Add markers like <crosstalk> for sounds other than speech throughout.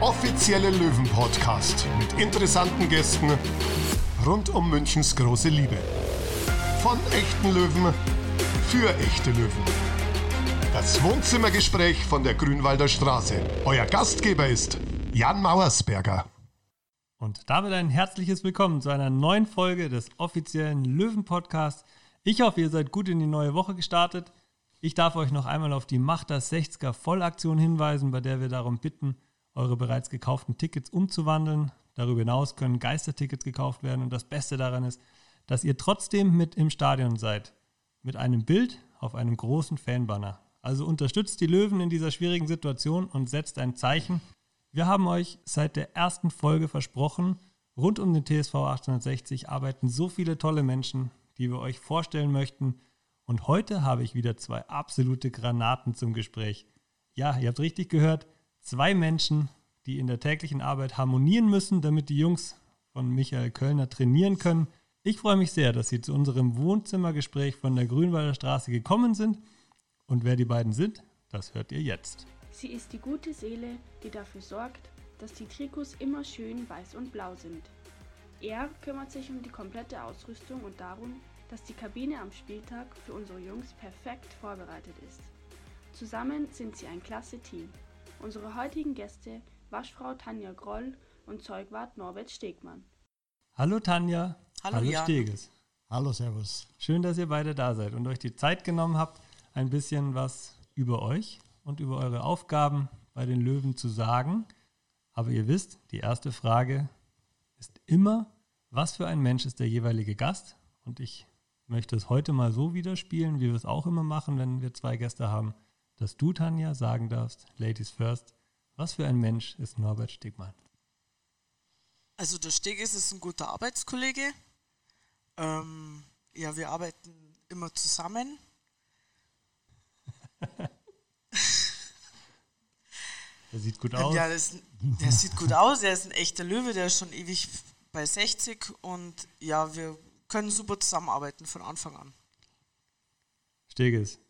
offizielle Löwen-Podcast mit interessanten Gästen rund um Münchens große Liebe. Von echten Löwen für echte Löwen. Das Wohnzimmergespräch von der Grünwalder Straße. Euer Gastgeber ist Jan Mauersberger. Und damit ein herzliches Willkommen zu einer neuen Folge des offiziellen Löwen-Podcasts. Ich hoffe, ihr seid gut in die neue Woche gestartet. Ich darf euch noch einmal auf die Macht das 60er Vollaktion hinweisen, bei der wir darum bitten, eure bereits gekauften Tickets umzuwandeln. Darüber hinaus können Geistertickets gekauft werden und das Beste daran ist, dass ihr trotzdem mit im Stadion seid. Mit einem Bild auf einem großen Fanbanner. Also unterstützt die Löwen in dieser schwierigen Situation und setzt ein Zeichen. Wir haben euch seit der ersten Folge versprochen, rund um den TSV 1860 arbeiten so viele tolle Menschen, die wir euch vorstellen möchten und heute habe ich wieder zwei absolute Granaten zum Gespräch. Ja, ihr habt richtig gehört, zwei Menschen, die in der täglichen Arbeit harmonieren müssen, damit die Jungs von Michael Kölner trainieren können. Ich freue mich sehr, dass Sie zu unserem Wohnzimmergespräch von der Grünwalder Straße gekommen sind. Und wer die beiden sind, das hört ihr jetzt. Sie ist die gute Seele, die dafür sorgt, dass die Trikots immer schön weiß und blau sind. Er kümmert sich um die komplette Ausrüstung und darum, dass die Kabine am Spieltag für unsere Jungs perfekt vorbereitet ist. Zusammen sind sie ein klasse Team. Unsere heutigen Gäste Waschfrau Tanja Groll und Zeugwart Norbert Stegmann. Hallo Tanja. Hallo, Hallo Steges. Hallo Servus. Schön, dass ihr beide da seid und euch die Zeit genommen habt, ein bisschen was über euch und über eure Aufgaben bei den Löwen zu sagen. Aber ihr wisst, die erste Frage ist immer, was für ein Mensch ist der jeweilige Gast? Und ich möchte es heute mal so wieder spielen, wie wir es auch immer machen, wenn wir zwei Gäste haben, dass du, Tanja, sagen darfst, Ladies first, was für ein Mensch ist Norbert Stegmann? Also der Steges ist ein guter Arbeitskollege. Ähm, ja, wir arbeiten immer zusammen. <laughs> Der sieht gut aus. Ja, das, der sieht gut aus. Er ist ein echter Löwe, der ist schon ewig bei 60 und ja, wir können super zusammenarbeiten von Anfang an. Steges.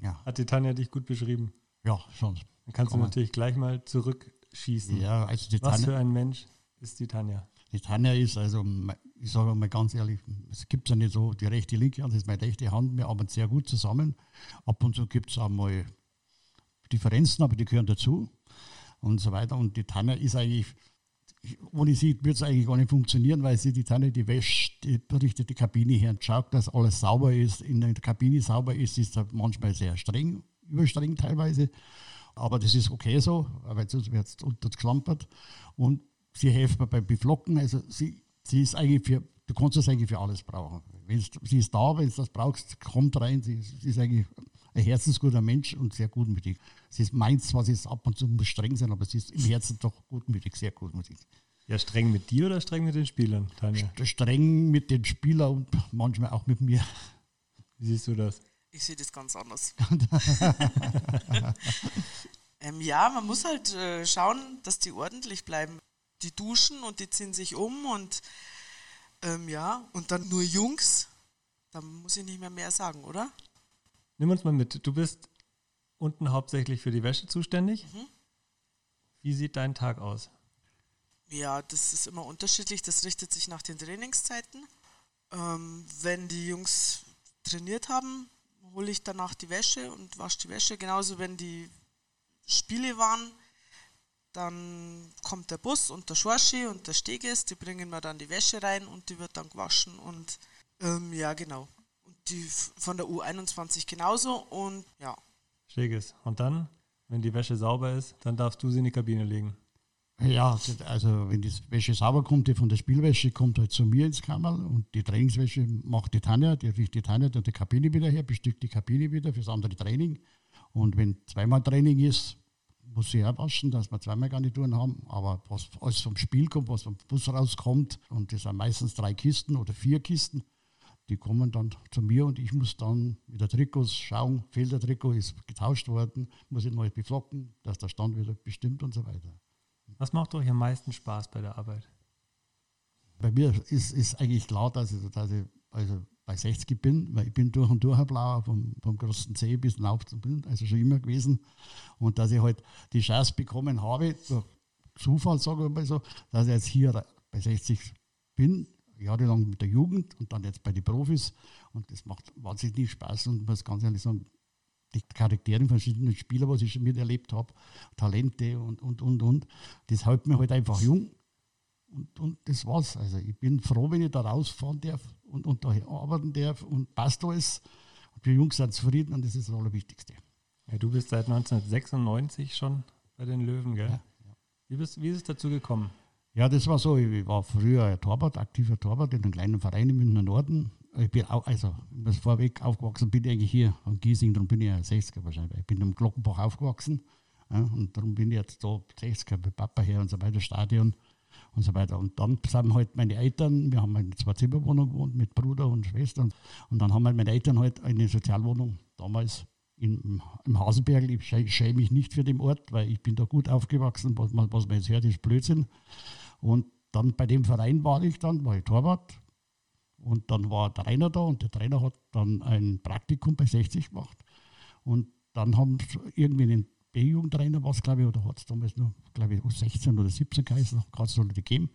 Ja. Hat die Tanja dich gut beschrieben? Ja, schon. Dann kannst Komm du natürlich gleich mal zurückschießen. Ja, also die Was für ein Mensch ist die Tanja? Die Tanja ist, also ich sage mal ganz ehrlich, es gibt ja nicht so die rechte, linke Hand, das ist meine rechte Hand, wir arbeiten sehr gut zusammen. Ab und zu gibt es auch mal Differenzen, aber die gehören dazu und so weiter. Und die Tanja ist eigentlich ohne sie würde es eigentlich gar nicht funktionieren, weil sie die Tanne, die wäscht, die berichtet die Kabine her und schaut, dass alles sauber ist, in der Kabine sauber ist, ist manchmal sehr streng, überstreng teilweise. Aber das ist okay so, weil sonst wird es unterklampert. Und sie hilft mir beim Beflocken. Also sie, sie ist eigentlich für, du kannst das eigentlich für alles brauchen. sie ist da, wenn du das brauchst, kommt rein. Sie, sie ist eigentlich ein herzensguter Mensch und sehr gutmütig. Sie meint zwar, sie ist ab und zu muss streng sein, aber sie ist im Herzen doch gutmütig, sehr gutmütig. Ja, streng mit dir oder streng mit den Spielern, Tanja? Streng mit den Spielern und manchmal auch mit mir. Wie siehst du das? Ich sehe das ganz anders. <laughs> <laughs> ähm, ja, man muss halt äh, schauen, dass die ordentlich bleiben. Die duschen und die ziehen sich um und ähm, ja, und dann nur Jungs. Da muss ich nicht mehr mehr sagen, oder? Nimm uns mal mit. Du bist unten hauptsächlich für die Wäsche zuständig. Mhm. Wie sieht dein Tag aus? Ja, das ist immer unterschiedlich. Das richtet sich nach den Trainingszeiten. Ähm, wenn die Jungs trainiert haben, hole ich danach die Wäsche und wasche die Wäsche. Genauso, wenn die Spiele waren, dann kommt der Bus und der Schorschi und der Steges, die bringen mir dann die Wäsche rein und die wird dann gewaschen und ähm, ja, genau die von der U21 genauso und ja. Steges. Und dann, wenn die Wäsche sauber ist, dann darfst du sie in die Kabine legen. Ja, also wenn die Wäsche sauber kommt, die von der Spielwäsche kommt halt zu mir ins Kammer und die Trainingswäsche macht die Tanja, die riecht die Tanja dann die Kabine wieder her, bestückt die Kabine wieder fürs andere Training. Und wenn zweimal Training ist, muss sie auch waschen, dass wir zweimal Garnituren haben. Aber was alles vom Spiel kommt, was vom Bus rauskommt, und das sind meistens drei Kisten oder vier Kisten, die kommen dann zu mir und ich muss dann mit der Trikots schauen, fehlt der Trikot, ist getauscht worden, muss ich neu beflocken, dass der Stand wieder bestimmt und so weiter. Was macht euch am meisten Spaß bei der Arbeit? Bei mir ist, ist eigentlich klar, dass ich, dass ich also bei 60 bin, weil ich bin durch und durch ein Blauer, vom, vom großen C bis hinauf zum Bild, also schon immer gewesen. Und dass ich halt die Chance bekommen habe, durch Zufall, sagen wir mal so, dass ich jetzt hier bei 60 bin, jahrelang mit der Jugend und dann jetzt bei den Profis. Und das macht wahnsinnig Spaß und muss ganz ehrlich sagen, die Charaktere verschiedenen Spieler, was ich schon miterlebt habe, Talente und, und, und, und, das hält mich halt einfach jung. Und, und das war's. Also ich bin froh, wenn ich da rausfahren darf und, und da arbeiten darf und passt alles. Und die Jungs sind zufrieden und das ist das Allerwichtigste. Ja, du bist seit 1996 schon bei den Löwen, gell? Ja, ja. Wie, bist, wie ist es dazu gekommen? Ja, das war so. Ich war früher ein Torwart, aktiver Torwart in einem kleinen Verein im Münchner Norden. Ich bin auch, also ich muss vorweg aufgewachsen bin ich eigentlich hier am Giesing, darum bin ich ja 60er wahrscheinlich. Ich bin im Glockenbach aufgewachsen ja, und darum bin ich jetzt da 60er mit Papa her und so weiter, Stadion und so weiter. Und dann sind halt meine Eltern, wir haben eine Zwei-Zimmer-Wohnung gewohnt mit Bruder und Schwester und, und dann haben halt meine Eltern halt eine Sozialwohnung damals in, im Hasenberg. Ich schäme mich nicht für den Ort, weil ich bin da gut aufgewachsen. Was was man jetzt hört, ist Blödsinn. Und dann bei dem Verein war ich dann, war ich Torwart. Und dann war der Trainer da und der Trainer hat dann ein Praktikum bei 60 gemacht. Und dann haben irgendwie einen B-Jugendtrainer, was glaube ich, oder hat es damals noch, glaube ich, 16 oder 17 geheißen, hat es noch nicht gegeben.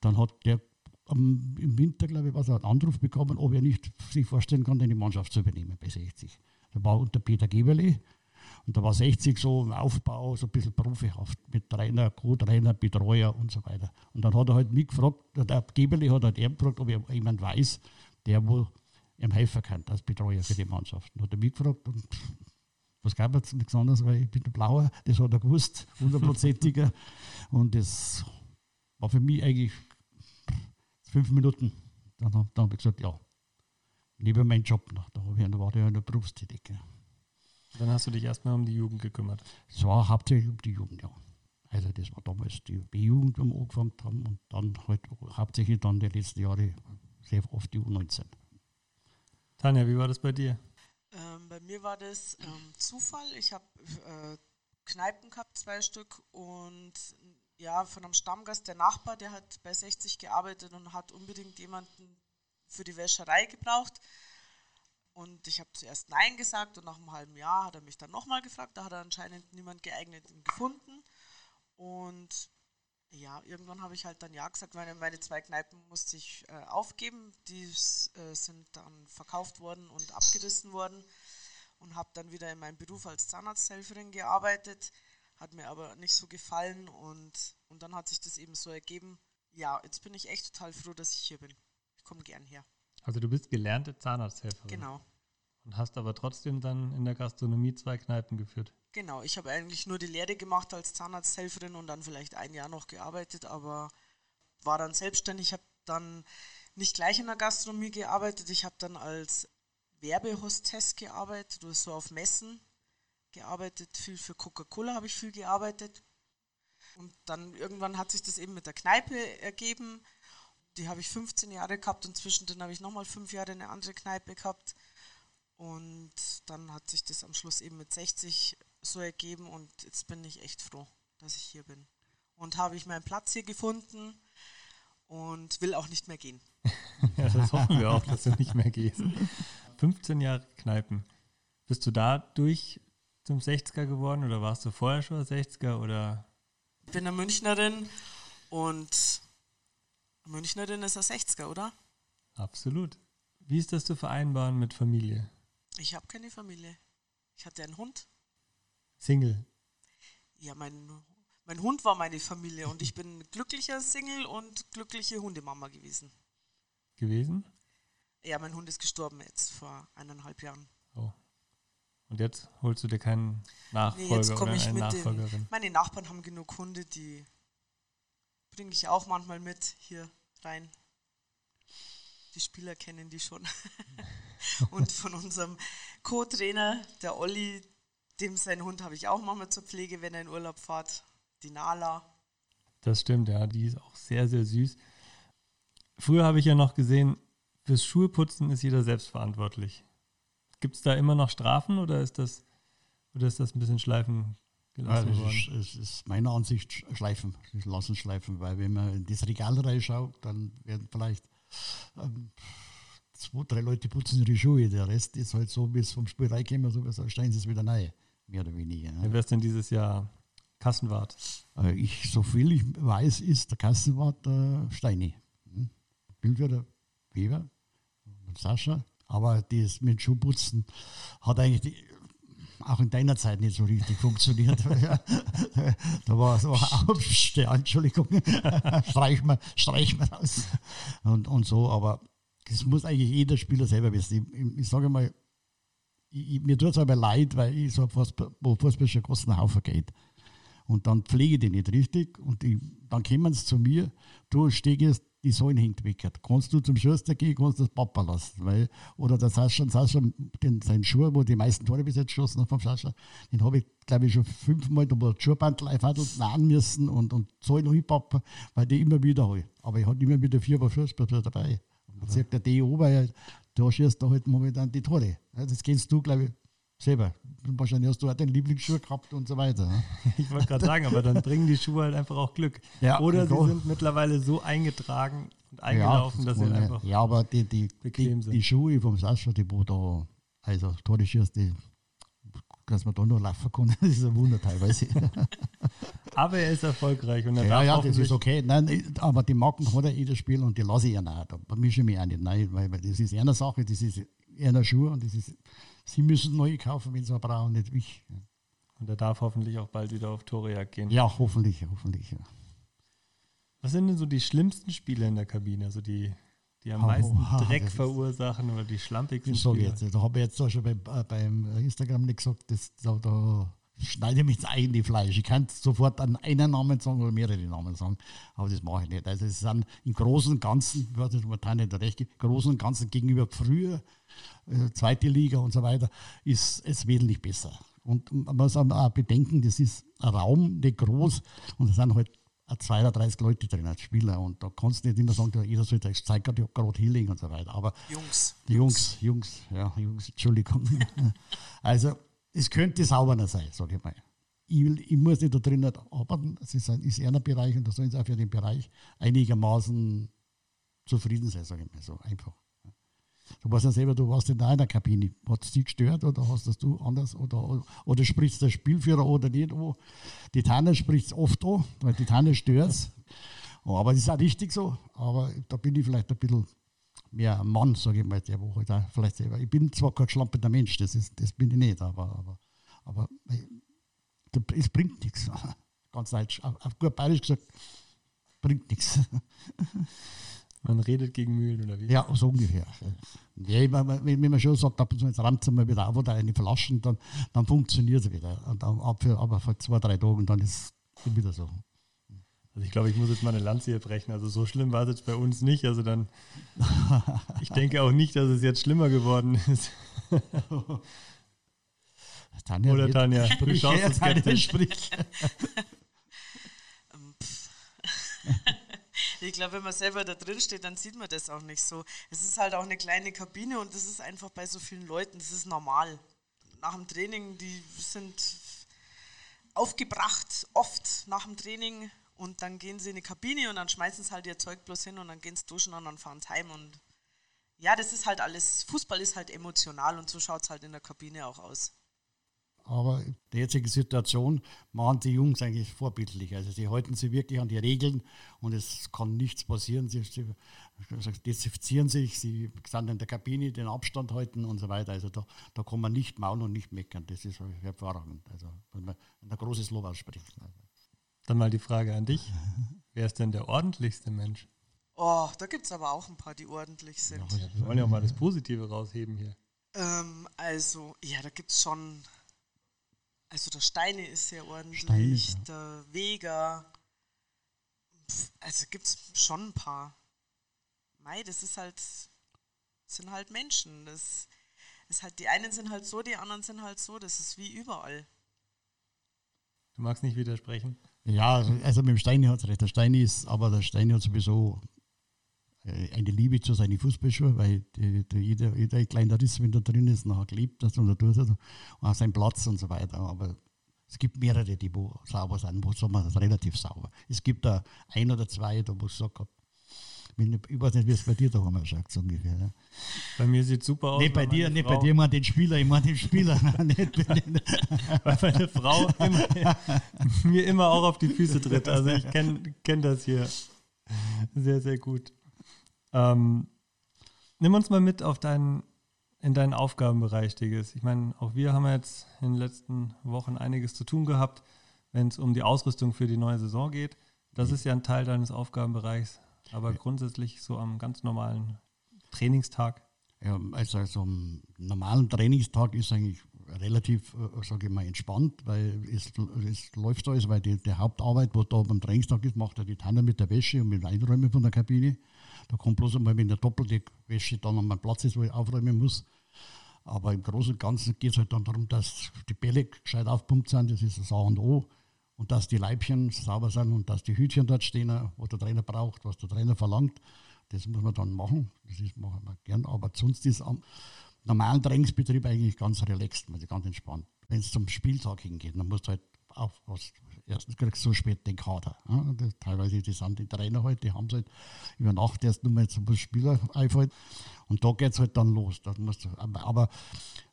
Dann hat der um, im Winter, glaube ich, was einen Anruf bekommen, ob er nicht sich vorstellen kann, die Mannschaft zu übernehmen bei 60. Der war unter Peter Geberle. Und da war 60 so im Aufbau, so ein bisschen profihaft, mit Trainer, Co-Trainer, Betreuer und so weiter. Und dann hat er halt mich gefragt, der Geberle hat halt er gefragt, ob er jemand weiß, der wohl ihm helfen kann als Betreuer für die Mannschaft. Und hat er mich gefragt, und was gab es nichts anderes, weil ich bin der Blauer, das hat er gewusst, hundertprozentiger. <laughs> und das war für mich eigentlich fünf Minuten. Dann, dann habe ich gesagt, ja, neben meinem Job noch. Da war ich ja in der Berufstätig. Dann hast du dich erstmal um die Jugend gekümmert. Es war hauptsächlich um die Jugend, ja. Also das war damals die B-Jugend, die wir angefangen haben und dann halt hauptsächlich dann die letzten Jahre sehr oft die U19. Tanja, wie war das bei dir? Ähm, bei mir war das ähm, Zufall. Ich habe äh, Kneipen gehabt, zwei Stück und ja, von einem Stammgast, der Nachbar, der hat bei 60 gearbeitet und hat unbedingt jemanden für die Wäscherei gebraucht. Und ich habe zuerst Nein gesagt und nach einem halben Jahr hat er mich dann nochmal gefragt. Da hat er anscheinend niemand geeignet gefunden. Und ja, irgendwann habe ich halt dann Ja gesagt, weil meine zwei Kneipen musste ich äh, aufgeben. Die äh, sind dann verkauft worden und abgerissen worden. Und habe dann wieder in meinem Beruf als Zahnarzthelferin gearbeitet. Hat mir aber nicht so gefallen und, und dann hat sich das eben so ergeben. Ja, jetzt bin ich echt total froh, dass ich hier bin komme gern her. Also du bist gelernte Zahnarzthelferin. Genau. Und hast aber trotzdem dann in der Gastronomie zwei Kneipen geführt. Genau, ich habe eigentlich nur die Lehre gemacht als Zahnarzthelferin und dann vielleicht ein Jahr noch gearbeitet, aber war dann selbstständig. Ich habe dann nicht gleich in der Gastronomie gearbeitet, ich habe dann als Werbehostess gearbeitet, oder so auf Messen gearbeitet, viel für Coca-Cola habe ich viel gearbeitet. Und dann irgendwann hat sich das eben mit der Kneipe ergeben die habe ich 15 Jahre gehabt und zwischendrin habe ich nochmal fünf Jahre eine andere Kneipe gehabt. Und dann hat sich das am Schluss eben mit 60 so ergeben und jetzt bin ich echt froh, dass ich hier bin. Und habe ich meinen Platz hier gefunden und will auch nicht mehr gehen. <laughs> ja, das hoffen wir auch, dass du nicht mehr gehst. 15 Jahre Kneipen. Bist du dadurch zum 60er geworden oder warst du vorher schon 60er oder? Ich bin eine Münchnerin und Münchnerin ist ein 60er, oder? Absolut. Wie ist das zu vereinbaren mit Familie? Ich habe keine Familie. Ich hatte einen Hund. Single? Ja, mein, mein Hund war meine Familie und ich bin glücklicher Single und glückliche Hundemama gewesen. Gewesen? Ja, mein Hund ist gestorben jetzt vor eineinhalb Jahren. Oh. Und jetzt holst du dir keinen Nachfolger nee, jetzt oder ich eine Nachfolgerin? Den, meine Nachbarn haben genug Hunde, die bringe ich auch manchmal mit hier rein. Die Spieler kennen die schon. <laughs> und von unserem Co-Trainer, der Olli, dem sein Hund habe ich auch manchmal zur Pflege, wenn er in Urlaub fährt. Die Nala. Das stimmt, ja, die ist auch sehr, sehr süß. Früher habe ich ja noch gesehen, fürs Schuheputzen ist jeder selbst verantwortlich. Gibt es da immer noch Strafen oder ist das, oder ist das ein bisschen schleifen gelassen ja, worden? Ist, es ist meiner Ansicht schleifen, lassen schleifen, weil wenn man in das Regal reinschaut, dann werden vielleicht ähm, zwei, drei Leute putzen ihre Schuhe. Der Rest ist halt so, wie es vom Spiel reinkommen, so stellen sie es wieder neu, mehr oder weniger. Ja. Wer ist denn dieses Jahr Kassenwart. Äh, ich, so viel ich weiß, ist der Kassenwart der Steini. Hm? Bildwirter Weber Sascha. Aber das mit Schuhputzen hat eigentlich die, auch in deiner Zeit nicht so richtig funktioniert. <laughs> da war so Aufsteh, Entschuldigung, <laughs> streich mal, streich mal raus. Und, und so, aber das muss eigentlich jeder Spieler selber wissen. Ich, ich sage mal, ich, mir tut es aber leid, weil ich so Fußball, wo Fußball schon großen Haufen geht. Und dann pflege ich die nicht richtig und ich, dann kommen sie zu mir, du stehst die hängt weg. Kannst du zum Schuster gehen, kannst du das Papa lassen. Weil, oder der Sascha, Sascha den, seinen Schuh, wo die meisten Tore bis jetzt geschossen haben vom Sascha, den habe ich, glaube ich, schon fünfmal, da war Schuhbandel einfach nähen müssen und, und Säulen hinpappen, weil die immer wieder habe. Aber ich hatte immer wieder vier Fußball dabei. Und sagt der DO, weil da schießt da halt momentan die Tore. Das kennst du, glaube ich, selber. Wahrscheinlich hast du auch deinen Lieblingsschuh gehabt und so weiter. Ne? <laughs> Ich wollte gerade sagen, aber dann bringen die Schuhe halt einfach auch Glück. Ja, Oder sie sind mittlerweile so eingetragen und eingelaufen, ja, dass sie einfach Ja, aber die, die, die, die, Schuhe vom Sascha, die wo da, also schießt, die dass man da noch laufen kann, <laughs> das ist ein Wunder teilweise. <laughs> aber er ist erfolgreich und er Ja, ja, das ist okay. Nein, aber die Marken hat er jedes Spiel und die lasse ich ja nicht. Da mische ich mich auch nicht. Nein, weil, weil das ist eine Sache, das ist eine Schuhe und das ist Sie müssen neu kaufen, wenn Sie brauchen, nicht ich. Und er darf hoffentlich auch bald wieder auf Torejagd gehen. Ja, hoffentlich, hoffentlich. Ja. Was sind denn so die schlimmsten Spiele in der Kabine? Also die, die am oh, meisten oh, Dreck verursachen oder die schlampigsten Spiele? Jetzt, da habe ich jetzt auch schon beim, äh, beim Instagram nicht gesagt, dass da, da schneide ich mich ins eigene Fleisch. Ich kann sofort an einen Namen sagen oder mehrere Namen sagen, aber das mache ich nicht. Also es sind im Großen und Ganzen, ich weiß nicht, nicht recht, im Großen und Ganzen gegenüber früher, äh, zweite Liga und so weiter, ist es wesentlich besser. Und man muss auch bedenken, das ist ein Raum, nicht groß und da sind halt 32 Leute drin als Spieler und da kannst du nicht immer sagen, jeder sollte ich zeige gerade Healing und so weiter. Aber Jungs. Die Jungs, Jungs, ja, Jungs, Entschuldigung. <laughs> also es könnte sauberer sein, sage ich mal. Ich, will, ich, muss nicht da drinnen arbeiten, es ist, ein, ist ein Bereich und da sollen sie auch für den Bereich einigermaßen zufrieden sein, sage ich mal so einfach. Du weißt ja selber, du warst in der Kabine. Hat es dich gestört oder hast das du anders? Oder, oder spricht der Spielführer oder nicht an? Die Tanne spricht es oft an, weil die Tanne stört es. Aber das ist auch richtig so. Aber da bin ich vielleicht ein bisschen mehr ein Mann, sage ich mal, der wo halt auch vielleicht selber. Ich bin zwar kein schlampernder Mensch, das, ist, das bin ich nicht, aber, aber, aber es bringt nichts. <laughs> Ganz deutsch, auf gut bayerisch gesagt, bringt nichts. <laughs> Man redet gegen Mühlen oder wie? Ja, so ungefähr. Ja, wenn, wenn man schon sagt, ab und zu jetzt rammt mal wieder auf oder eine Flaschen, dann, dann funktioniert es wieder. Und dann, aber vor zwei, drei Tagen, dann ist es wieder so. Also ich glaube, ich muss jetzt mal eine Lanze hier brechen. Also so schlimm war es jetzt bei uns nicht. Also dann, <laughs> ich denke auch nicht, dass es jetzt schlimmer geworden ist. Tanja Oder Tanja, du schaust es Tanja sprich. <laughs> ich glaube, wenn man selber da drin steht, dann sieht man das auch nicht so. Es ist halt auch eine kleine Kabine und das ist einfach bei so vielen Leuten, das ist normal. Nach dem Training, die sind aufgebracht, oft nach dem Training und dann gehen sie in die Kabine und dann schmeißen sie halt ihr Zeug bloß hin und dann gehen sie duschen und dann fahren sie heim. Und ja, das ist halt alles, Fußball ist halt emotional und so schaut es halt in der Kabine auch aus. Aber in der jetzigen Situation machen die Jungs eigentlich vorbildlich. Also sie halten sich wirklich an die Regeln und es kann nichts passieren. Sie, sie desinfizieren sich, sie sind in der Kabine, den Abstand halten und so weiter. Also da, da kann man nicht maulen und nicht meckern. Das ist hervorragend. Also wenn man ein großes Lob ausspricht. Dann mal die Frage an dich. Wer ist denn der ordentlichste Mensch? Oh, da gibt es aber auch ein paar, die ordentlich sind. Ja, wir wollen ja auch mal das Positive rausheben hier. Ähm, also, ja, da gibt es schon. Also, der Steine ist sehr ordentlich, Steine, ja. der Vega. Also, gibt es schon ein paar. Mei, das ist halt. Sind halt Menschen. Das ist halt, die einen sind halt so, die anderen sind halt so. Das ist wie überall. Du magst nicht widersprechen? Ja, also mit dem Steini hat es recht. Der Steini ist, aber der Steini hat sowieso äh, eine Liebe zu seinen Fußballschuhen, weil die, die, jeder, jeder kleine Riss, wenn da drin ist, nachher klebt das und da tut und auch seinen Platz und so weiter. Aber es gibt mehrere, die wo sauber sind, wo sagen wir das relativ sauber. Es gibt da ein oder zwei, da wo ich sage, Ich weiß nicht, wie es bei dir daheim ausschaut, so ungefähr. Ja. Bei mir sieht es super aus. Nicht bei dir, nicht bei dir, man den Spieler, ich meine den Spieler. <laughs> nicht, weil meine Frau immer, <laughs> mir immer auch auf die Füße tritt. Also ich kenne kenn das hier sehr, sehr gut. Ähm, nimm uns mal mit auf deinen, in deinen Aufgabenbereich, Digges. Ich meine, auch wir haben jetzt in den letzten Wochen einiges zu tun gehabt, wenn es um die Ausrüstung für die neue Saison geht. Das ist ja ein Teil deines Aufgabenbereichs, aber grundsätzlich so am ganz normalen Trainingstag. Ja, also, also am normalen Trainingstag ist eigentlich relativ, äh, sage ich mal, entspannt, weil es, es läuft alles, weil die, die Hauptarbeit, was da beim Trainingstag ist, macht er die Tanne mit der Wäsche und mit dem Einräumen von der Kabine. Da kommt bloß einmal, wenn der doppelte Wäsche dann an meinem Platz ist, wo ich aufräumen muss. Aber im Großen und Ganzen geht es halt dann darum, dass die Bälle gescheit aufpumpt sind, das ist das A und O und dass die Leibchen sauber sind und dass die Hütchen dort stehen, was der Trainer braucht, was der Trainer verlangt. Das muss man dann machen. Das ist, machen wir gern. Aber sonst ist am normalen Trainingsbetrieb eigentlich ganz relaxed, also ganz entspannt. Wenn es zum Spieltag hingeht, dann musst du halt aufpassen. Erstens kriegst du so spät den Kader. Ja? Das, teilweise die sind die Trainer halt, die haben es halt über Nacht erst nur mal zum Spieler einfällt. Und da geht es halt dann los. Da musst du, aber, aber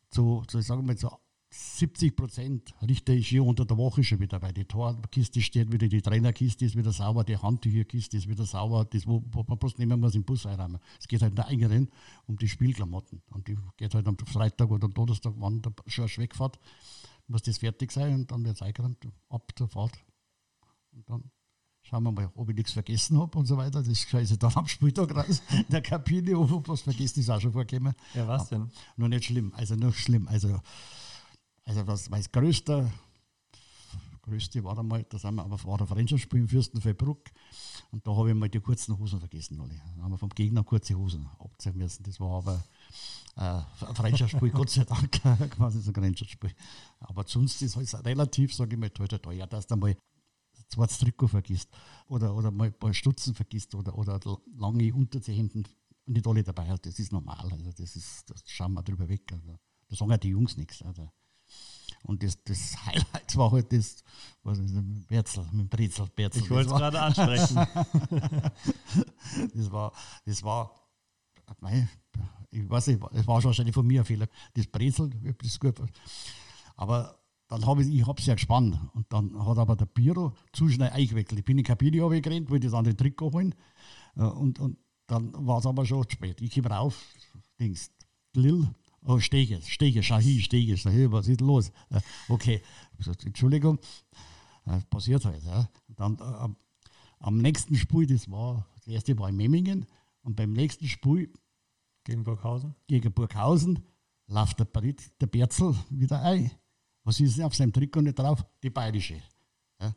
so, so, sagen wir mal, so 70 Prozent richte ich hier unter der Woche schon wieder, weil die Torkiste steht wieder, die Trainerkiste ist wieder sauber, die Handtücherkiste ist wieder sauber, das, wo, wo man bloß nehmen muss, im Bus einräumen. Es geht halt nur eigenen um die Spielklamotten. Und die geht halt am Freitag oder Donnerstag, wann der Schorsch wegfährt, muss das fertig sein und dann wird es eingeräumt, ab zur Fahrt. Und dann schauen wir mal, ob ich nichts vergessen habe und so weiter. Das scheiße dann am Spieltag raus in <laughs> der Kabine, ob was vergessen ist auch schon vorgekommen. Ja, was denn? Nur nicht schlimm, also noch schlimm. Also also das, mein größter, größte war einmal, da sind wir aber war der Freundschaftsspiel in Fürstenfeldbruck und da habe ich mal die kurzen Hosen vergessen alle. Da haben wir vom Gegner kurze Hosen abziehen müssen. Das war aber äh, ein Freundschaftsspiel, Gott sei Dank, <laughs> quasi so ein Freundschaftsspiel. Aber sonst ist es relativ, sage ich mal, teuer, teuer, dass du mal zweites Trikot vergisst oder, oder mal ein paar Stutzen vergisst oder, oder lange Unterzehenden nicht alle dabei hat. Das ist normal. Also das, ist, das schauen wir drüber weg. Also, da sagen ja die Jungs nichts. Also, und das, das Highlight war halt das, was ist das, mit Berzel, mit Brezel, Berzel. Ich wollte es gerade ansprechen. <laughs> das war, das war, ich weiß nicht, es war wahrscheinlich von mir ein Fehler. Das Brezel, das gut. Aber dann habe ich, ich habe es ja gespannt. Und dann hat aber der Biro zu schnell eingewickelt. Ich bin in die Kabine runtergerannt, wollte das andere Trikot holen. Äh, und, und dann war es aber schon zu spät. Ich komme rauf, Dings, Lil, Oh, Stege, Stege, schau hin, Stege, schau hin, was ist los? Okay, gesagt, Entschuldigung, das passiert halt. Ja. Dann äh, am nächsten Spiel, das war, das erste war in Memmingen, und beim nächsten Spiel gegen Burghausen, gegen Burghausen läuft der, Brit, der Berzel wieder ein. Was ist denn auf seinem Trikot nicht drauf? Die bayerische. Ja.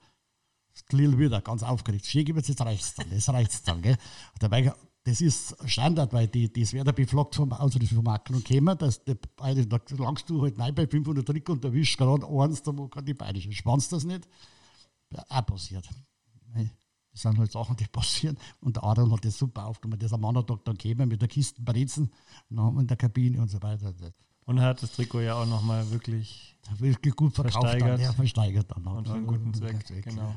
Das Lil wieder ganz aufgeregt. Stege, jetzt reicht dann, jetzt reicht dann. Gell. Dabei das ist Standard, weil die, das wird ja beflaggt vom Ausrüstungsmakler und kämen, dass die beide, da langst du halt nein bei 500 Trick und erwischst gerade eins, da wo kann die beide spannst das nicht. Ja, auch passiert. Das sind halt Sachen, die <laughs> passieren. Und der Adrian hat das super aufgenommen. Der ist am anderen Tag dann gekommen mit der Kiste Brezen in der Kabine und so weiter. Und er hat das Trikot ja auch nochmal wirklich, wirklich gut verkauft. Versteigert. Dann, ja, versteigert dann. Und für einen guten Zweck. Zweck. Genau.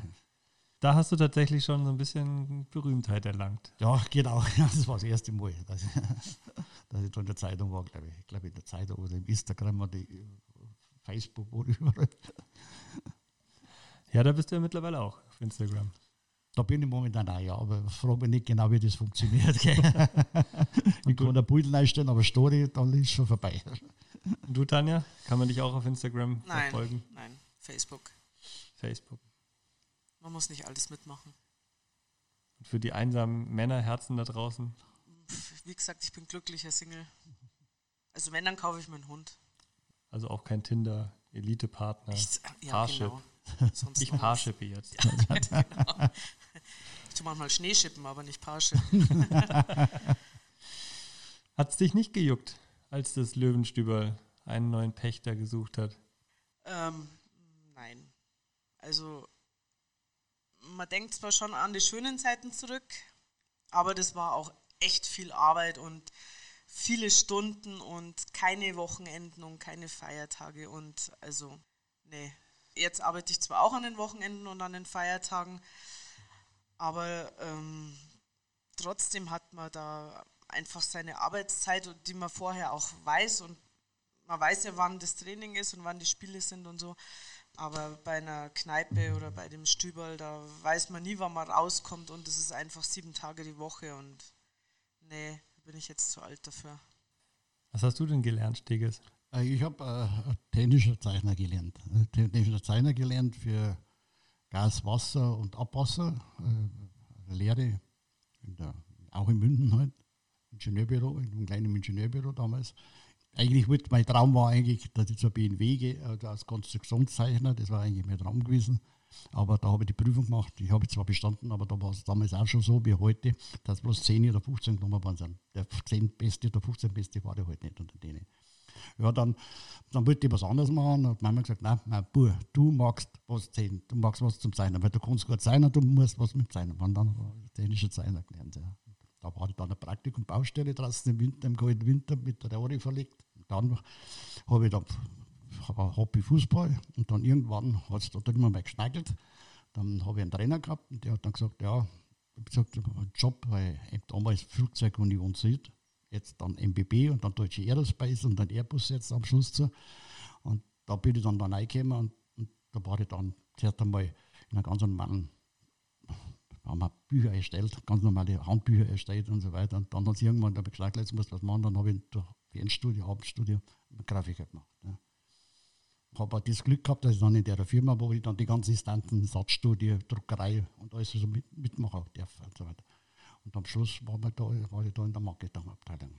Da hast du tatsächlich schon so ein bisschen Berühmtheit erlangt. Ja, genau. <laughs> Das war das erste Mal, dass ich, <laughs> dass ich da in der Zeitung war, glaube ich. Ich glaube in der Zeitung oder im Instagram oder Facebook oder <laughs> überall. Ja, da bist du ja mittlerweile auch auf Instagram. Da bin ich momentan auch, ja, aber ich frage mich nicht genau, wie das funktioniert. ich kann ein Bild einstellen, aber Story, dann ist schon vorbei. Und du, Tanja, kann man dich auch auf Instagram nein, verfolgen? Nein, Facebook. Facebook. Man muss nicht alles mitmachen. Und für die einsamen Männerherzen da draußen? Wie gesagt, ich bin glücklicher Single. Also wenn, dann kaufe ich meinen Hund. Also auch kein Tinder, Elite-Partner, ja, Parship. Genau. <laughs> ich Parshippe jetzt. Ja, <laughs> genau. Ich tue manchmal Schneeschippen, aber nicht Paarschippen. <laughs> hat es dich nicht gejuckt, als das Löwenstüber einen neuen Pächter gesucht hat? Ähm, nein. Also man denkt zwar schon an die schönen Zeiten zurück, aber das war auch echt viel Arbeit und viele Stunden und keine Wochenenden und keine Feiertage und also, nee. Jetzt arbeite ich zwar auch an den Wochenenden und an den Feiertagen, aber ähm, trotzdem hat man da einfach seine Arbeitszeit, die man vorher auch weiß und man weiß ja, wann das Training ist und wann die Spiele sind und so. Aber bei einer Kneipe oder bei dem Stüberl, da weiß man nie, wann man rauskommt und es ist einfach sieben Tage die Woche und nee, bin ich jetzt zu alt dafür. Was hast du denn gelernt, Steges? Äh, ich habe äh, technischer Zeichner gelernt. Äh, technischer Zeichner gelernt für Gas, Wasser und Abwasser. Äh, Lehre, der, auch in München halt, Ingenieurbüro, in einem kleinen Ingenieurbüro damals. Eigentlich wollte, mein Traum war eigentlich, dass ich zur BNW gehe, also als Konstruktionszeichner, das war eigentlich mein Traum gewesen. Aber da habe ich die Prüfung gemacht, ich habe zwar bestanden, aber da war es damals auch schon so wie heute, dass bloß 10 oder 15 genommen worden sind. Der 10 Beste oder 15 Beste war der halt nicht unter denen. Ja, dann, dann wollte ich was anderes machen und Mama gesagt, nein, mein Bub, du magst was zeichnen, du magst was zum Zeichnen, weil du kannst gut zeichnen, du musst was mit Zeichnen. Und dann habe ich technische Zeichner gelernt. Ja. Da war ich dann ein Praktikum, Baustelle draußen im Winter, im kalten Winter mit der Rohre verlegt. Dann habe ich dann Hobby Fußball und dann irgendwann hat es da immer mal geschneigelt. Dann habe ich einen Trainer gehabt und der hat dann gesagt, ja, ich gesagt, Job, weil damals Flugzeugunion Süd, jetzt dann MBB und dann Deutsche Aerospace und dann Airbus jetzt am Schluss zu. Und da bin ich dann da reingekommen und, und da war ich dann zuerst einmal in einer ganz normalen haben wir Bücher erstellt, ganz normale Handbücher erstellt und so weiter. Und dann hat es irgendwann da gesagt, jetzt muss was machen. Dann habe ich durch Fernstudio, Abendstudio Grafiker gemacht. Ja. Habe auch das Glück gehabt, dass ich dann in der Firma, wo ich dann die ganzen Instanten, Satzstudie, Druckerei und alles so mit, mitmachen darf und so weiter. Und am Schluss war, da, war ich da in der Marketingabteilung.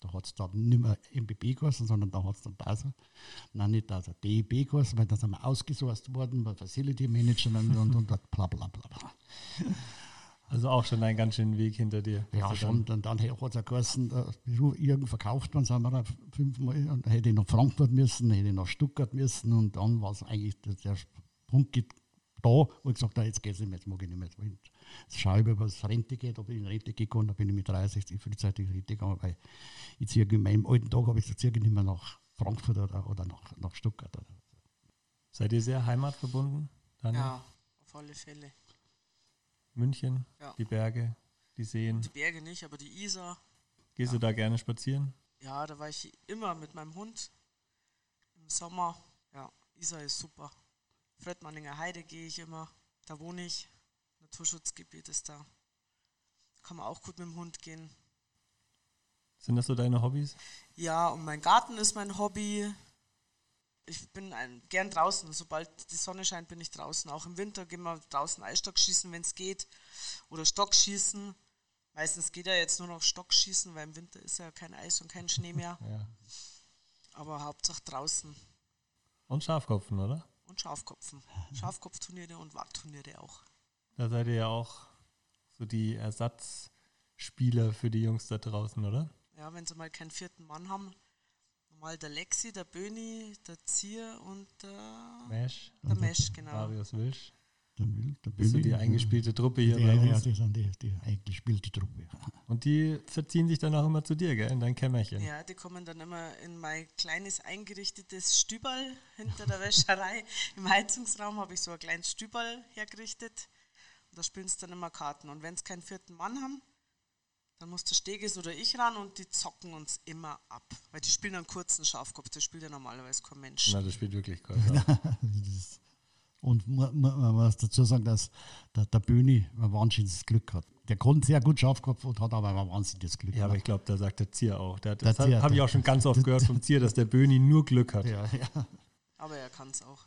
Da hat es dann nicht mehr MBB geheißen, sondern da hat es dann DASA, nein, nicht DASA, DEB geheißen, weil da sind wir ausgesourced worden, bei Facility Management und, und, und bla bla bla bla. Also auch schon einen ganz schönen Weg hinter dir. Ja, schon. Dann, dann hat es ja geheißen, irgend verkauft man, sind wir fünfmal, und dann hätte ich nach Frankfurt müssen, hätte ich nach Stuttgart müssen und dann war es eigentlich der Punkt da, wo ich gesagt habe, jetzt geht es nicht mehr, jetzt mag ich nicht mehr. Jetzt schaue ich, was Rente geht, ob ich in Rente kann, da bin ich mit 63 frühzeitig in Rente gegangen, weil ich ziehe in meinem alten Tag habe ich gesagt, ziehe nicht mehr nach Frankfurt oder, oder nach, nach Stuttgart. Oder. Seid ihr sehr heimatverbunden? Daniel? Ja, auf alle Fälle. München, ja. die Berge, die Seen. Die Berge nicht, aber die Isar. Gehst ja. du da gerne spazieren? Ja, da war ich immer mit meinem Hund im Sommer. Ja, Isar ist super. Fredmanninger Heide gehe ich immer. Da wohne ich. Naturschutzgebiet ist da. Kann man auch gut mit dem Hund gehen. Sind das so deine Hobbys? Ja, und mein Garten ist mein Hobby. Ich bin ein, gern draußen. Sobald die Sonne scheint, bin ich draußen. Auch im Winter gehen wir draußen Eisstock schießen, wenn es geht. Oder Stockschießen. Meistens geht ja jetzt nur noch Stockschießen, weil im Winter ist ja kein Eis und kein Schnee mehr. ja. Aber Hauptsache draußen. Und Schafkopfen, oder? Und Schafkopfen. <laughs> Schafkopfturniere und Wartturniere auch. Da seid ihr ja auch so die Ersatzspieler für die Jungs da draußen, oder? Ja, wenn sie mal keinen vierten Mann haben. Normal der Lexi, der Böni, der Zier und der Mesh. Der Mesh, genau. Marius Wilsch. Der, Will, der Bist du die eingespielte Truppe hier die, bei uns? Ja, die sind die, die eingespielte Truppe. <laughs> Und die verziehen sich dann auch immer zu dir, gell, in dein Kämmerchen? Ja, die kommen dann immer in mein kleines eingerichtetes Stüberl hinter der Wäscherei. Im Heizungsraum habe ich so ein kleines Stüberl hergerichtet. Und da spielen sie dann immer Karten. Und wenn sie keinen vierten Mann haben, dann muss der Steges oder ich ran und die zocken uns immer ab. Weil die spielen einen kurzen Schafkopf, das spielt ja normalerweise kein Mensch. Na, das spielt wirklich kein <laughs> Und man, man, muss dazu sagen, dass der, der Böni ein wahnsinniges Glück hat. Der konnte sehr gut Schafkopf und hat aber ein wahnsinniges Glück. Ja, aber ich glaube, da sagt der Zier auch. Der, das habe ich auch schon ganz oft gehört vom Zier, dass der Böni nur Glück hat. Ja, ja. Aber er kann es auch.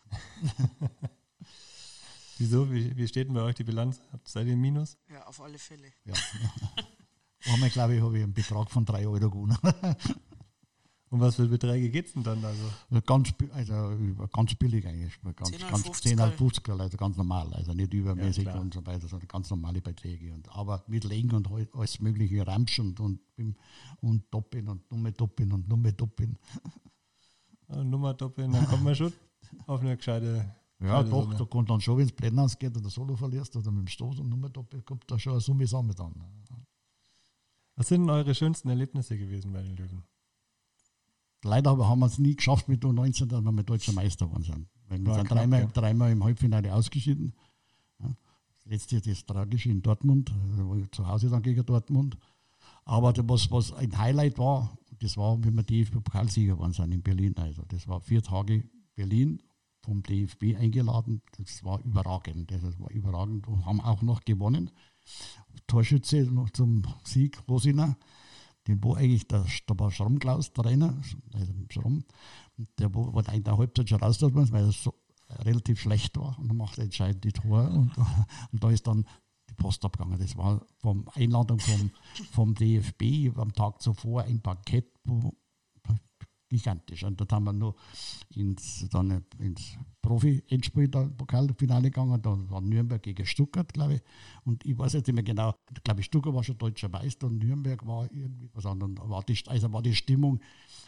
<laughs> Wieso? Wie, wie steht denn bei euch die Bilanz? Seid ihr im Minus? Ja, auf alle Fälle. Ja. <laughs> Einmal, glaube ich, habe ich einen Betrag von 3 Euro gewonnen. <laughs> Um was für Beträge geht es denn dann? Also? Ganz, also ganz billig eigentlich. Ganz, 10 ganz 10 50 also ganz normal. Also nicht übermäßig ja, und so weiter, sondern ganz normale Beträge. Und, aber mit Legen und alles mögliche Ramsch und, und, und Doppin und Nummer Doppin und Nummer Doppin. <laughs> Nummer Doppin, dann kommt man schon auf eine gescheite ja, doch, Summe. da kommt dann schon, wenn es Blenden ausgeht oder Solo verlierst oder mit dem Stoß und Nummer doppelt, kommt da schon eine Summe zusammen dann. Was sind eure schönsten Erlebnisse gewesen bei den Löwen? Leider haben wir es nie geschafft mit U19, dass wir mit deutscher Meister geworden sind. Weil wir sind dreimal, ja. dreimal im Halbfinale ausgeschieden. Ja. letzte das Tragische in Dortmund, zu Hause dann gegen Dortmund. Aber was, was ein Highlight war, das war, wenn wir DFB-Pokalsieger waren sind in Berlin. Also das war vier Tage Berlin vom DFB eingeladen. Das war überragend. Das war überragend und haben auch noch gewonnen. Torschütze zum Sieg, Rosina. Den wo eigentlich der, der war Schrammklaus, Trainer, also Schramm, der wo, war in der Halbzeit schon raus, weil er so relativ schlecht war und macht entscheidend die Tor und, <laughs> und da ist dann die Post abgegangen. Das war vom Einladung vom, vom DFB am Tag zuvor ein Bankett, wo gigantisch. Und dort haben wir nur ins, dann ins Profi-Endspiel, Pokalfinale gegangen. Da war Nürnberg gegen Stuttgart, glaube ich. Und ich weiß jetzt nicht mehr genau, ich glaube, Stuttgart war schon deutscher Meister und Nürnberg war irgendwie was anderes. Also war die Stimmung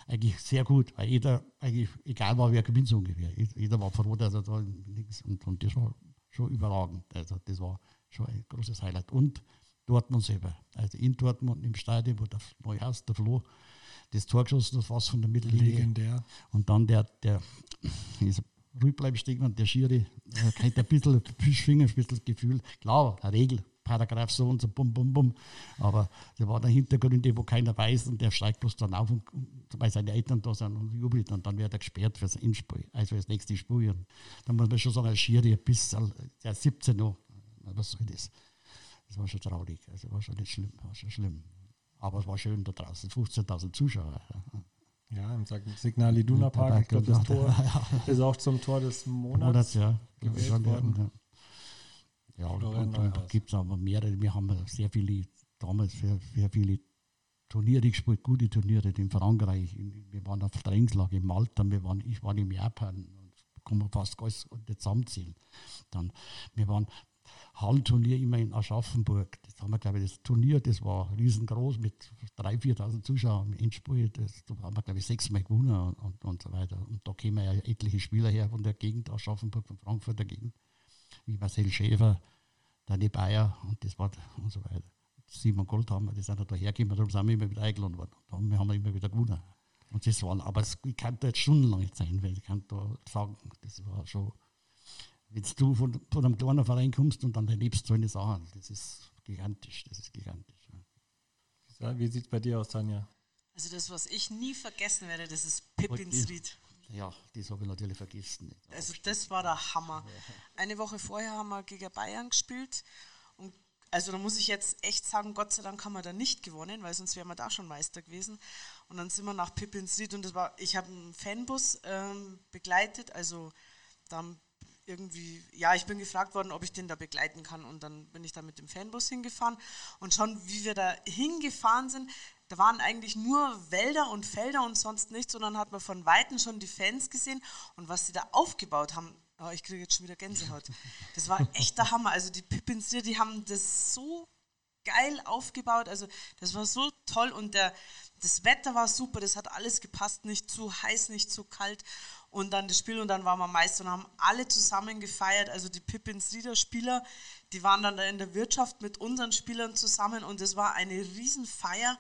eigentlich sehr gut, weil jeder, eigentlich, egal war, wer gewinnt so ungefähr. Jeder war froh, dass er da nichts. Und, und das war schon überragend. Also das war schon ein großes Highlight. Und Dortmund selber. Also in Dortmund im Stadion, wo der Neuhaus, der Flo, das Tor geschossen, das war von der Mittellinie. Legendär. Und dann der, der ist ruhig bleiben stehen und der Schiri äh, kriegt ein bisschen Fischfinger, ein bisschen Gefühl. Klar, eine Regel, Paragraph so und so, bum, bum, bum. Aber da war der Hintergrund, wo keiner weiß und der steigt bloß dann auf, und, weil seine Eltern da sind und jubelt und dann wird er gesperrt fürs Endspiel, also fürs nächste Spiel. Und dann muss man schon sagen, ein Schiri bis der 17 noch, was soll das? Das war schon traurig, also war schon nicht schlimm, war schon schlimm. Aber es war schön da draußen, 15.000 Zuschauer. Ja, im Signal Iduna Park, ich glaube, das Tor <laughs> ist auch zum Tor des Monats, Monats ja, gewählt worden. Ja, und, und, und gibt es aber mehrere. Wir haben sehr viele, damals sehr, sehr viele Turniere gespielt, gute Turniere in Frankreich. Wir waren auf Trainingslager in Malta, wir waren, ich war in Japan. Kann man fast alles zusammenzählen. Dann, wir waren Hallenturnier immer in Aschaffenburg. Das haben wir, glaube ich, das Turnier, das war riesengroß mit 3.000, 4.000 Zuschauern im Endspiel. Das, da haben wir, glaube ich, sechsmal gewonnen und, und, und, so weiter. Und da kämen ja etliche Spieler her von der Gegend, Aschaffenburg, von Frankfurter Gegend, wie Marcel Schäfer, Danny Bayer und das war und so weiter. Simon Gold haben wir, die sind da hergekommen, darum sind wir immer wieder eingeladen worden. Da haben wir immer wieder gewonnen. Und das waren, aber es, ich kann jetzt stundenlang nicht sein, weil ich kann da sagen, das war schon wenn du von, von einem kleinen Verein kommst und dann erlebst so eine Sache, das ist gigantisch, das ist gigantisch. Ja. Wie sieht es bei dir aus, Tanja? Also das, was ich nie vergessen werde, das ist Pippins Ried. Ja, das habe ich natürlich vergessen. Also das war der Hammer. Eine Woche vorher haben wir gegen Bayern gespielt und also da muss ich jetzt echt sagen, Gott sei Dank haben wir da nicht gewonnen, weil sonst wären wir da schon Meister gewesen. Und dann sind wir nach Pippins Ried und das war, ich habe einen Fanbus ähm, begleitet, also da irgendwie, ja, ich bin gefragt worden, ob ich den da begleiten kann. Und dann bin ich da mit dem Fanbus hingefahren. Und schon wie wir da hingefahren sind, da waren eigentlich nur Wälder und Felder und sonst nichts, sondern hat man von Weitem schon die Fans gesehen. Und was sie da aufgebaut haben, oh, ich kriege jetzt schon wieder Gänsehaut. Das war echt der Hammer. Also die Pippins, die haben das so geil aufgebaut, also das war so toll. Und der, das Wetter war super, das hat alles gepasst, nicht zu heiß, nicht zu kalt und dann das Spiel und dann waren wir Meister und haben alle zusammen gefeiert. Also die Pippins Rieder Spieler, die waren dann in der Wirtschaft mit unseren Spielern zusammen und es war eine Riesenfeier.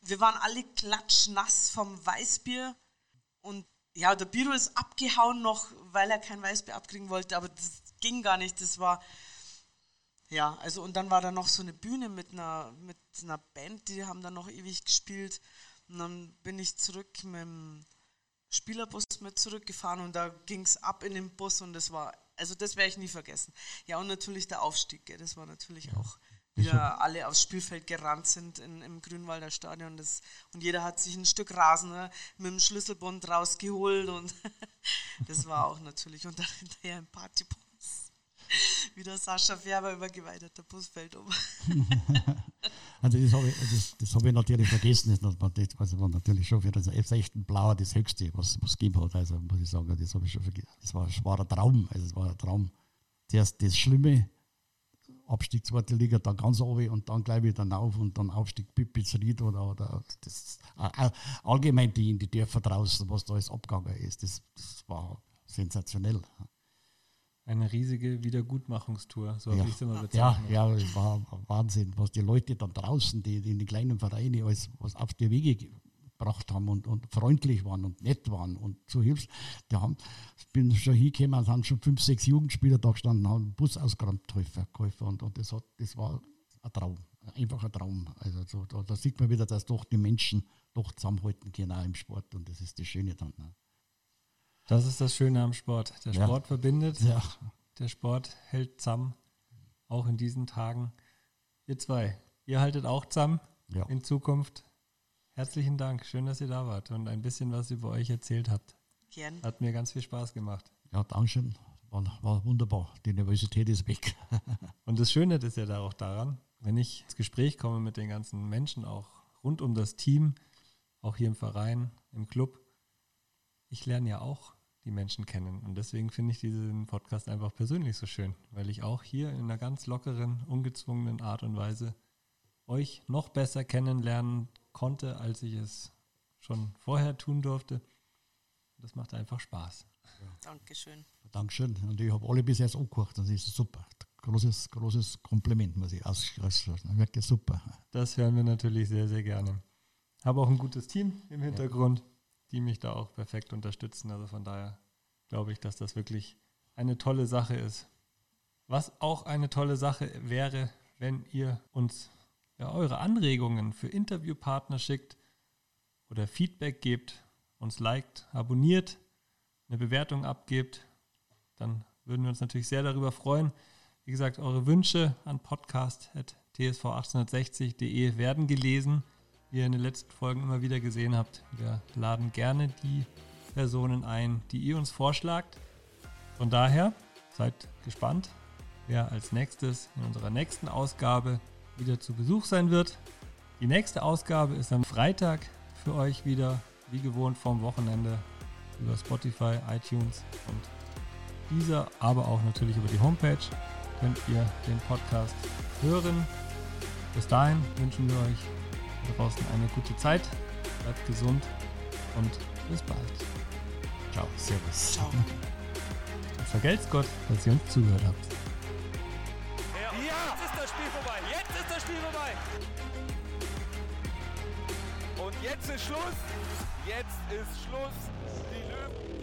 Wir waren alle klatschnass vom Weißbier und ja, der Biro ist abgehauen noch, weil er kein Weißbier abkriegen wollte, aber das ging gar nicht. Das war ja, also und dann war da noch so eine Bühne mit einer mit einer Band, die haben dann noch ewig gespielt und dann bin ich zurück mit dem Spielerbus mit zurückgefahren und da ging es ab in den Bus und das war, also das werde ich nie vergessen. Ja, und natürlich der Aufstieg, gell, das war natürlich ja. auch, wie da alle aufs Spielfeld gerannt sind in, im Grünwalder Stadion das, und jeder hat sich ein Stück Rasen ne, mit dem Schlüsselbund rausgeholt und <laughs> das war auch natürlich und dann hinterher ein <laughs> Partybus. Wieder Sascha Färber übergeweidet, der Bus fällt um. <laughs> Also das habe ich, das, das hab ich natürlich vergessen. Das, das war natürlich schon für das F16 Blauer das Höchste, was es gegeben hat. Also muss ich sagen, das habe ich schon vergessen. Das war, das war ein Traum. Also es war ein Traum. Zuerst das Schlimme, Abstieg zweite Liga, dann ganz oben und dann gleich wieder auf und dann Aufstieg Pipitz Ried oder, oder das, allgemein die in die Dörfer draußen, was da alles abgegangen ist. Das, das war sensationell eine riesige Wiedergutmachungstour, so ja. habe ich es immer bezeichnet. Ja, ja, es war Wahnsinn, was die Leute dann draußen, die, die in den kleinen Vereinen, alles, was auf die Wege gebracht haben und, und freundlich waren und nett waren und so hilfst. Die haben, ich bin schon hingekommen und haben schon fünf, sechs Jugendspieler da gestanden, haben einen Bus ausgeräumt geholfen und, und das, hat, das war ein Traum, einfach ein Traum. Also so, da, da, sieht man wieder, dass doch die Menschen doch zusammenhalten können auch im Sport und das ist das Schöne dann. Ne? Das ist das Schöne am Sport. Der Sport ja. verbindet, ja. der Sport hält zusammen, auch in diesen Tagen. Ihr zwei, ihr haltet auch zusammen ja. in Zukunft. Herzlichen Dank, schön, dass ihr da wart und ein bisschen was über euch erzählt habt. Gern. Hat mir ganz viel Spaß gemacht. Ja, Dankeschön. War, war wunderbar. Die Nervosität ist weg. <laughs> und das Schöne ist ja da auch daran, wenn ich ins Gespräch komme mit den ganzen Menschen, auch rund um das Team, auch hier im Verein, im Club, ich lerne ja auch die Menschen kennen. Und deswegen finde ich diesen Podcast einfach persönlich so schön, weil ich auch hier in einer ganz lockeren, ungezwungenen Art und Weise euch noch besser kennenlernen konnte, als ich es schon vorher tun durfte. Das macht einfach Spaß. Ja. Dankeschön. Dankeschön. Und ich habe alle bis jetzt angehört. Das ist super. Großes, großes Kompliment, muss ich aussprechen. Wirklich super. Das hören wir natürlich sehr, sehr gerne. Habe auch ein gutes Team im Hintergrund, ja. Die mich da auch perfekt unterstützen. Also von daher glaube ich, dass das wirklich eine tolle Sache ist. Was auch eine tolle Sache wäre, wenn ihr uns ja, eure Anregungen für Interviewpartner schickt oder Feedback gebt, uns liked, abonniert, eine Bewertung abgebt, dann würden wir uns natürlich sehr darüber freuen. Wie gesagt, eure Wünsche an podcast.tsv1860.de werden gelesen, ihr in den letzten Folgen immer wieder gesehen habt. Wir laden gerne die Personen ein, die ihr uns vorschlagt. Von daher seid gespannt, wer als nächstes in unserer nächsten Ausgabe wieder zu Besuch sein wird. Die nächste Ausgabe ist am Freitag für euch wieder, wie gewohnt vom Wochenende, über Spotify, iTunes und dieser, aber auch natürlich über die Homepage könnt ihr den Podcast hören. Bis dahin wünschen wir euch draußen eine gute Zeit, bleibt gesund und bis bald. Ciao, Servus. Ciao. Vergelt's Gott, dass ihr uns zugehört habt. Jetzt ist Schluss. Jetzt ist Schluss. Die Löwen.